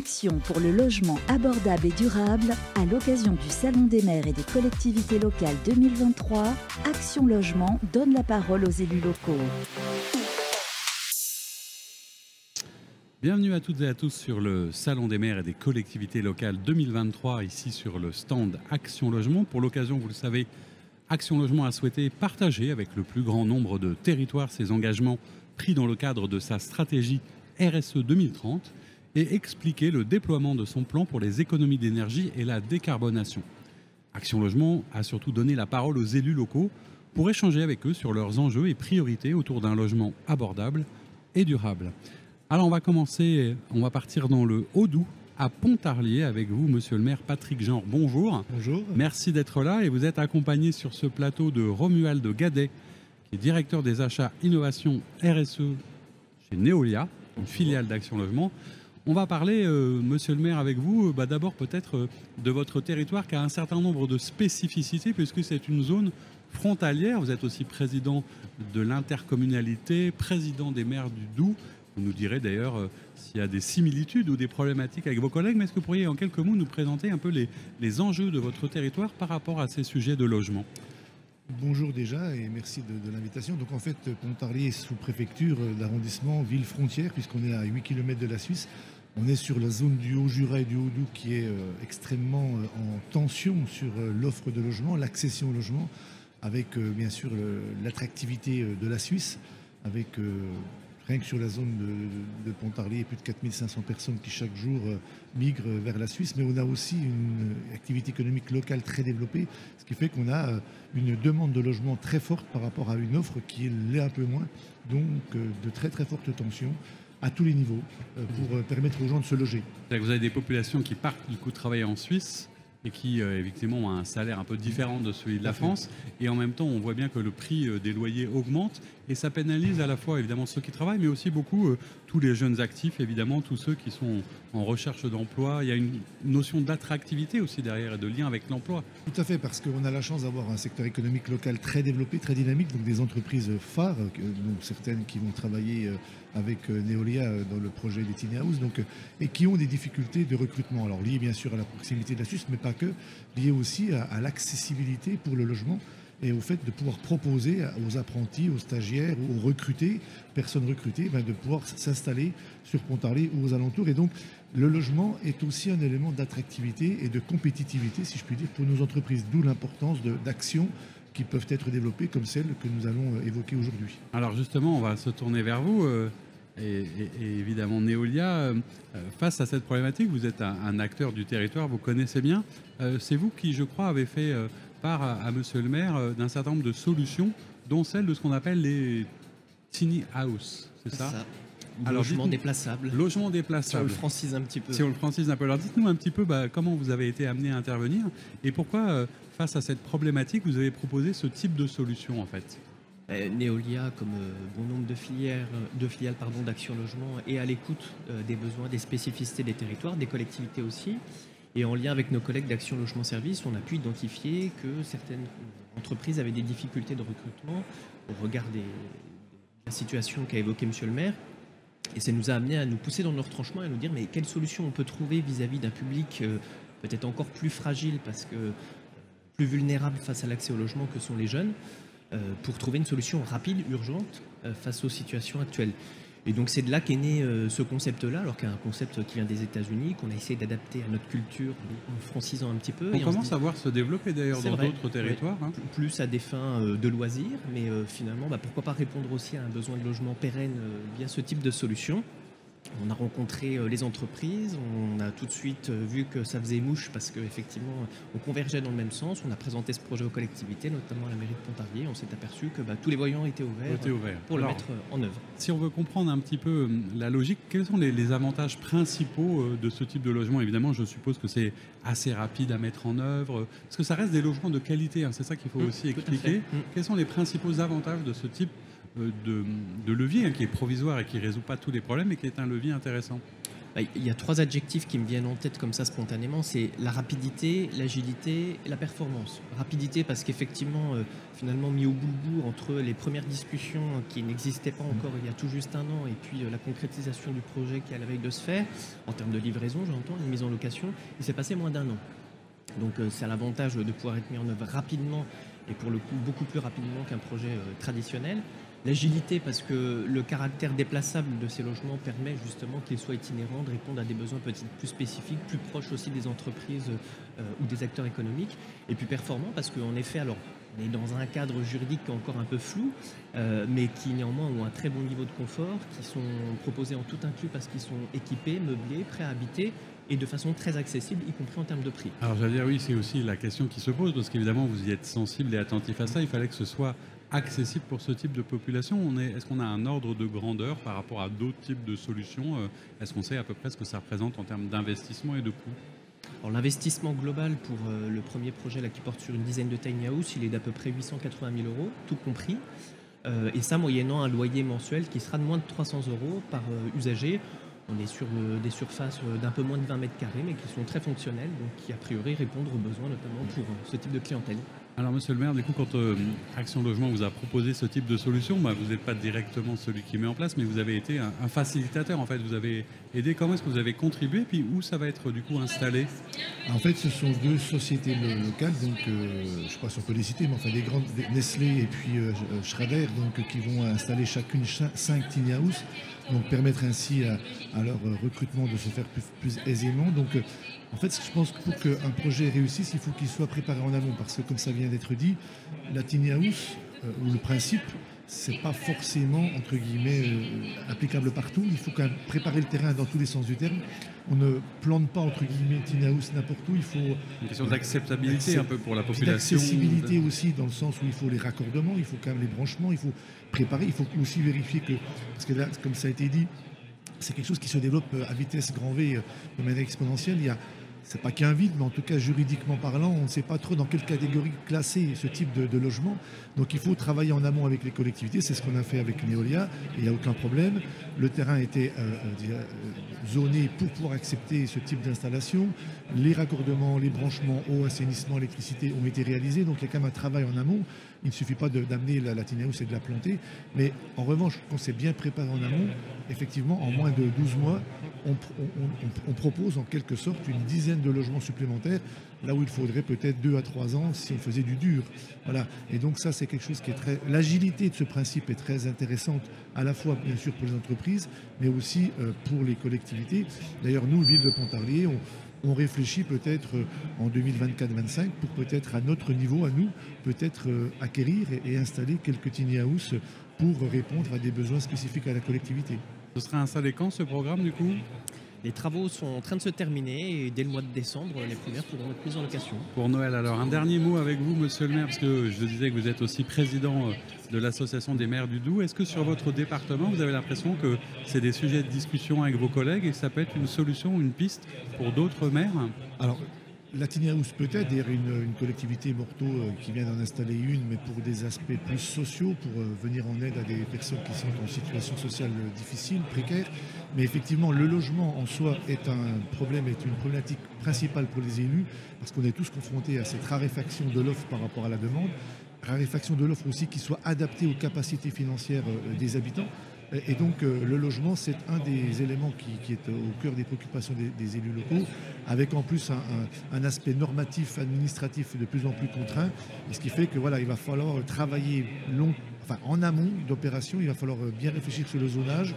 action pour le logement abordable et durable à l'occasion du Salon des maires et des collectivités locales 2023. Action Logement donne la parole aux élus locaux. Bienvenue à toutes et à tous sur le Salon des maires et des collectivités locales 2023, ici sur le stand Action Logement. Pour l'occasion, vous le savez, Action Logement a souhaité partager avec le plus grand nombre de territoires ses engagements pris dans le cadre de sa stratégie RSE 2030 et expliquer le déploiement de son plan pour les économies d'énergie et la décarbonation. Action Logement a surtout donné la parole aux élus locaux pour échanger avec eux sur leurs enjeux et priorités autour d'un logement abordable et durable. Alors on va commencer, on va partir dans le Haut-Doubs, à Pontarlier avec vous, monsieur le maire Patrick Jean. Bonjour. Bonjour. Merci d'être là et vous êtes accompagné sur ce plateau de Romuald Gadet, qui est directeur des achats innovation RSE chez Neolia, une filiale d'Action Logement. On va parler, euh, monsieur le maire, avec vous, euh, bah, d'abord peut-être euh, de votre territoire qui a un certain nombre de spécificités puisque c'est une zone frontalière. Vous êtes aussi président de l'intercommunalité, président des maires du Doubs. Vous nous direz d'ailleurs s'il y a des similitudes ou des problématiques avec vos collègues, mais est-ce que vous pourriez en quelques mots nous présenter un peu les enjeux de votre territoire par rapport à ces sujets de logement? Bonjour déjà et merci de, l'invitation. Donc en fait, Pontarlier est sous préfecture euh, d'arrondissement ville frontière puisqu'on est à 8 km de la Suisse. On est sur la zone du Haut-Jura et du Haut-Doubs qui est euh, extrêmement euh, en tension sur l'offre de logement, l'accession au logement, avec bien sûr l'attractivité de la Suisse, avec rien que sur la zone de, Pontarlier, plus de 4500 personnes qui chaque jour euh, migrent vers la Suisse, mais on a aussi une euh, activité économique locale très développée, ce qui fait qu'on a euh, une demande de logement très forte par rapport à une offre qui l'est un peu moins, donc euh, de très très fortes tensions à tous les niveaux euh, pour euh, permettre aux gens de se loger. Vous avez des populations qui partent du coup travailler en Suisse et qui euh, effectivement ont un salaire un peu différent de celui de la. France. Et en même temps, on voit bien que le prix euh, des loyers augmente et ça pénalise à la fois évidemment ceux qui travaillent, mais aussi beaucoup euh, tous les jeunes actifs, évidemment tous ceux qui sont en recherche d'emploi. Il y a une notion d'attractivité aussi derrière et de lien avec l'emploi. Tout à fait, parce qu'on a la chance d'avoir un secteur économique local très développé, très dynamique, donc des entreprises phares, donc certaines qui vont travailler euh, avec euh, Neolia euh, dans le projet des Tiny House, donc, euh, et qui ont des difficultés de recrutement. Alors liées bien sûr à la proximité de la Suisse, mais pas que, liées aussi à, l'accessibilité pour le logement et au fait de pouvoir proposer aux apprentis, aux stagiaires, aux recrutés, personnes recrutées, ben, de pouvoir s'installer sur Pontarlier ou aux alentours. Et donc, le logement est aussi un élément d'attractivité et de compétitivité, si je puis dire, pour nos entreprises, d'où l'importance d'actions qui peuvent être développées comme celles que nous allons euh, évoquer aujourd'hui. Alors justement, on va se tourner vers vous. euh, et, et- et évidemment, Neolia, euh, face à cette problématique, vous êtes un, un acteur du territoire, vous connaissez bien. Euh, C'est vous qui, je crois, avez fait euh, part à, à Monsieur le maire d'un certain nombre de solutions, dont celle de ce qu'on appelle les tiny house, c'est ça, Ça. Alors, Logement déplaçable. Logement Si on le déplaçable. francise un petit peu. Si on le francise un peu, alors dites-nous un petit peu bah, comment vous avez été amené à intervenir et pourquoi, euh, face à cette problématique, vous avez proposé ce type de solution en fait. Euh, Neolia, comme euh, bon nombre de filières, de filiales d'Action Logement, est à l'écoute euh, des besoins, des spécificités des territoires, des collectivités aussi. Et en lien avec nos collègues d'Action Logement Service, on a pu identifier que certaines entreprises avaient des difficultés de recrutement au regard des, de la situation qu'a évoquée Monsieur le maire. Et ça nous a amené à nous pousser dans nos retranchements et à nous dire mais quelle solution on peut trouver vis-à-vis d'un public euh, peut-être encore plus fragile parce que euh, plus vulnérable face à l'accès au logement que sont les jeunes, euh, pour trouver une solution rapide, urgente euh, face aux situations actuelles. Et donc c'est de là qu'est né euh, ce concept-là, alors qu'il y a un concept qui vient des États-Unis, qu'on a essayé d'adapter à notre culture en francisant un petit peu. On et commence dit- à voir se développer d'ailleurs dans d'autres territoires. hein. plus à des fins de loisirs, mais finalement, bah, pourquoi pas répondre aussi à un besoin de logement pérenne via ce type de solution. On a rencontré euh, les entreprises, on a tout de suite euh, vu que ça faisait mouche parce qu'effectivement, on convergeait dans le même sens. On a présenté ce projet aux collectivités, notamment à la mairie de Pontarlier. On s'est aperçu que bah, tous les voyants étaient ouverts pour le mettre euh, en œuvre. Si on veut comprendre un petit peu euh, la logique, quels sont les, les avantages principaux euh, de ce type de logement? Évidemment, je suppose que c'est assez rapide à mettre en œuvre, euh, parce que ça reste des logements de qualité, hein, c'est ça qu'il faut Mmh, aussi expliquer. Mmh. Quels sont les principaux avantages de ce type euh, de, de levier, hein, qui est provisoire et qui ne résout pas tous les problèmes, mais qui est un levier intéressant bah, il y a trois adjectifs qui me viennent en tête comme ça spontanément, c'est la rapidité, l'agilité et la performance. Rapidité parce qu'effectivement, euh, finalement mis au bout le bout entre les premières discussions qui n'existaient pas encore il y a tout juste un an et puis euh, la concrétisation du projet qui est à la veille de se faire, en termes de livraison j'entends, une mise en location, il s'est passé moins d'un an. Donc euh, c'est à l'avantage de pouvoir être mis en œuvre rapidement et pour le coup beaucoup plus rapidement qu'un projet traditionnel. L'agilité, parce que le caractère déplaçable de ces logements permet justement qu'ils soient itinérants, de répondre à des besoins plus spécifiques, plus proches aussi des entreprises euh, ou des acteurs économiques. Et puis performant, parce qu'en effet, alors on est dans un cadre juridique encore un peu flou, euh, mais qui néanmoins ont un très bon niveau de confort, qui sont proposés en tout inclus parce qu'ils sont équipés, meublés, prêts à habiter et de façon très accessible, y compris en termes de prix. Alors j'allais dire oui, c'est aussi la question qui se pose, parce qu'évidemment vous y êtes sensible et attentif à ça, il fallait que ce soit accessible pour ce type de population Est-ce qu'on a un ordre de grandeur par rapport à d'autres types de solutions euh, Est-ce qu'on sait à peu près ce que ça représente en termes d'investissement et de coûts? Alors l'investissement global pour euh, le premier projet là, qui porte sur une dizaine de tiny house, il est d'à peu près 880 000 euros, tout compris. Euh, et ça moyennant un loyer mensuel qui sera de moins de 300 euros par usager. On est sur des surfaces d'un peu moins de 20 mètres carrés, mais qui sont très fonctionnelles, donc qui a priori répondent aux besoins notamment pour ce type de clientèle. Alors, monsieur le maire, du coup, quand euh, Action Logement vous a proposé ce type de solution, bah, vous n'êtes pas directement celui qui met en place, mais vous avez été un, facilitateur. En fait, vous avez aidé. Comment est-ce que vous avez contribué Puis où ça va être du coup installé? En fait, ce sont deux sociétés locales, donc euh, je ne sais pas si on peut les citer, mais enfin des grandes Nestlé et puis euh, Schrader, donc qui vont installer chacune 5 tiny house donc permettre ainsi à, leur recrutement de se faire plus, aisément. Donc en fait, je pense que pour qu'un projet réussisse, il faut qu'il soit préparé en amont, parce que comme ça vient d'être dit, la tiny euh, ou le principe, c'est pas forcément entre guillemets euh, applicable partout. Il faut quand même préparer le terrain dans tous les sens du terme. On ne plante pas entre guillemets tiny house n'importe où. Il faut une question d'acceptabilité un peu pour la population. D'accessibilité aussi dans le sens où il faut les raccordements, il faut quand même les branchements, il faut préparer, il faut aussi vérifier que parce que là, comme ça a été dit, c'est quelque chose qui se développe euh, à vitesse grand V de manière exponentielle. Il y a c'est pas qu'un vide, mais en tout cas juridiquement parlant, on ne sait pas trop dans quelle catégorie classer ce type de, logement. Donc il faut travailler en amont avec les collectivités, c'est ce qu'on a fait avec Neolia, il n'y a aucun problème. Le terrain était euh, euh, euh, zoné pour pouvoir accepter ce type d'installation. Les raccordements, les branchements, eau, assainissement, électricité ont été réalisés, donc il y a quand même un travail en amont. Il ne suffit pas d'amener la Latineus et de la planter, mais en revanche, quand c'est bien préparé en amont, effectivement, en moins de 12 mois, on, propose en quelque sorte une dizaine de logements supplémentaires, là où il faudrait peut-être deux à trois ans si on faisait du dur. Voilà. Et donc ça, c'est quelque chose qui est très... L'agilité de ce principe est très intéressante, à la fois bien sûr pour les entreprises, mais aussi euh, pour les collectivités. D'ailleurs, nous, Ville de Pontarlier, on, réfléchit peut-être euh, en 2024-25 pour peut-être à notre niveau, à nous, peut-être euh, acquérir et, et, installer quelques tiny house pour répondre à des besoins spécifiques à la collectivité. Ce sera installé quand ce programme du coup? Les travaux sont en train de se terminer et dès le mois de décembre, les premières pourront être mises en location. Pour Noël, alors un dernier mot avec vous, monsieur le maire, parce que je disais que vous êtes aussi président euh, de l'association des maires du Doubs. Est-ce que sur votre département, vous avez l'impression que c'est des sujets de discussion avec vos collègues et que ça peut être une solution, une piste pour d'autres maires? Alors, Latinia House peut-être, d'ailleurs une, collectivité morto euh, qui vient d'en installer une, mais pour des aspects plus sociaux, pour euh, venir en aide à des personnes qui sont en situation sociale difficile, précaire. Mais effectivement, le logement en soi est un problème, est une problématique principale pour les élus, parce qu'on est tous confrontés à cette raréfaction de l'offre par rapport à la demande, raréfaction de l'offre aussi qui soit adaptée aux capacités financières euh, des habitants. Et donc euh, le logement, c'est un des éléments qui, est au cœur des préoccupations des, élus locaux, avec en plus un, aspect normatif, administratif de plus en plus contraint, et ce qui fait que voilà, il va falloir travailler long, enfin, en amont d'opération, il va falloir bien réfléchir sur le zonage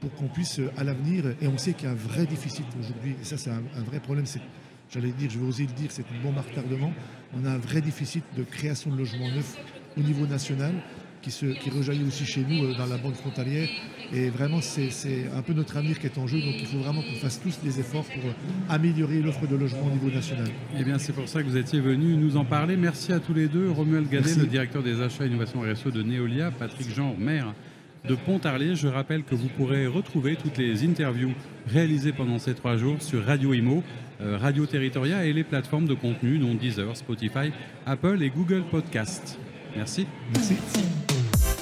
pour qu'on puisse à l'avenir, et on sait qu'il y a un vrai déficit aujourd'hui, et ça c'est un, un, vrai problème, c'est, j'allais dire, je vais oser le dire, c'est un bon retardement, on a un vrai déficit de création de logements neufs au niveau national, qui, se, qui rejaillit aussi chez nous euh, dans la bande frontalière. Et vraiment, c'est un peu notre avenir qui est en jeu. Donc il faut vraiment qu'on fasse tous des efforts pour euh, améliorer l'offre de logement au niveau national. Eh bien, c'est pour ça que vous étiez venu nous en parler. Merci à tous les deux. Romuald Gadet, le directeur des achats, innovation RSE de Neolia, Patrick Jean, maire de Pontarlier. Je rappelle que vous pourrez retrouver toutes les interviews réalisées pendant ces trois jours sur Radio Imo, euh, Radio Territoria et les plateformes de contenu dont Deezer, Spotify, Apple et Google Podcast. Merci. Merci.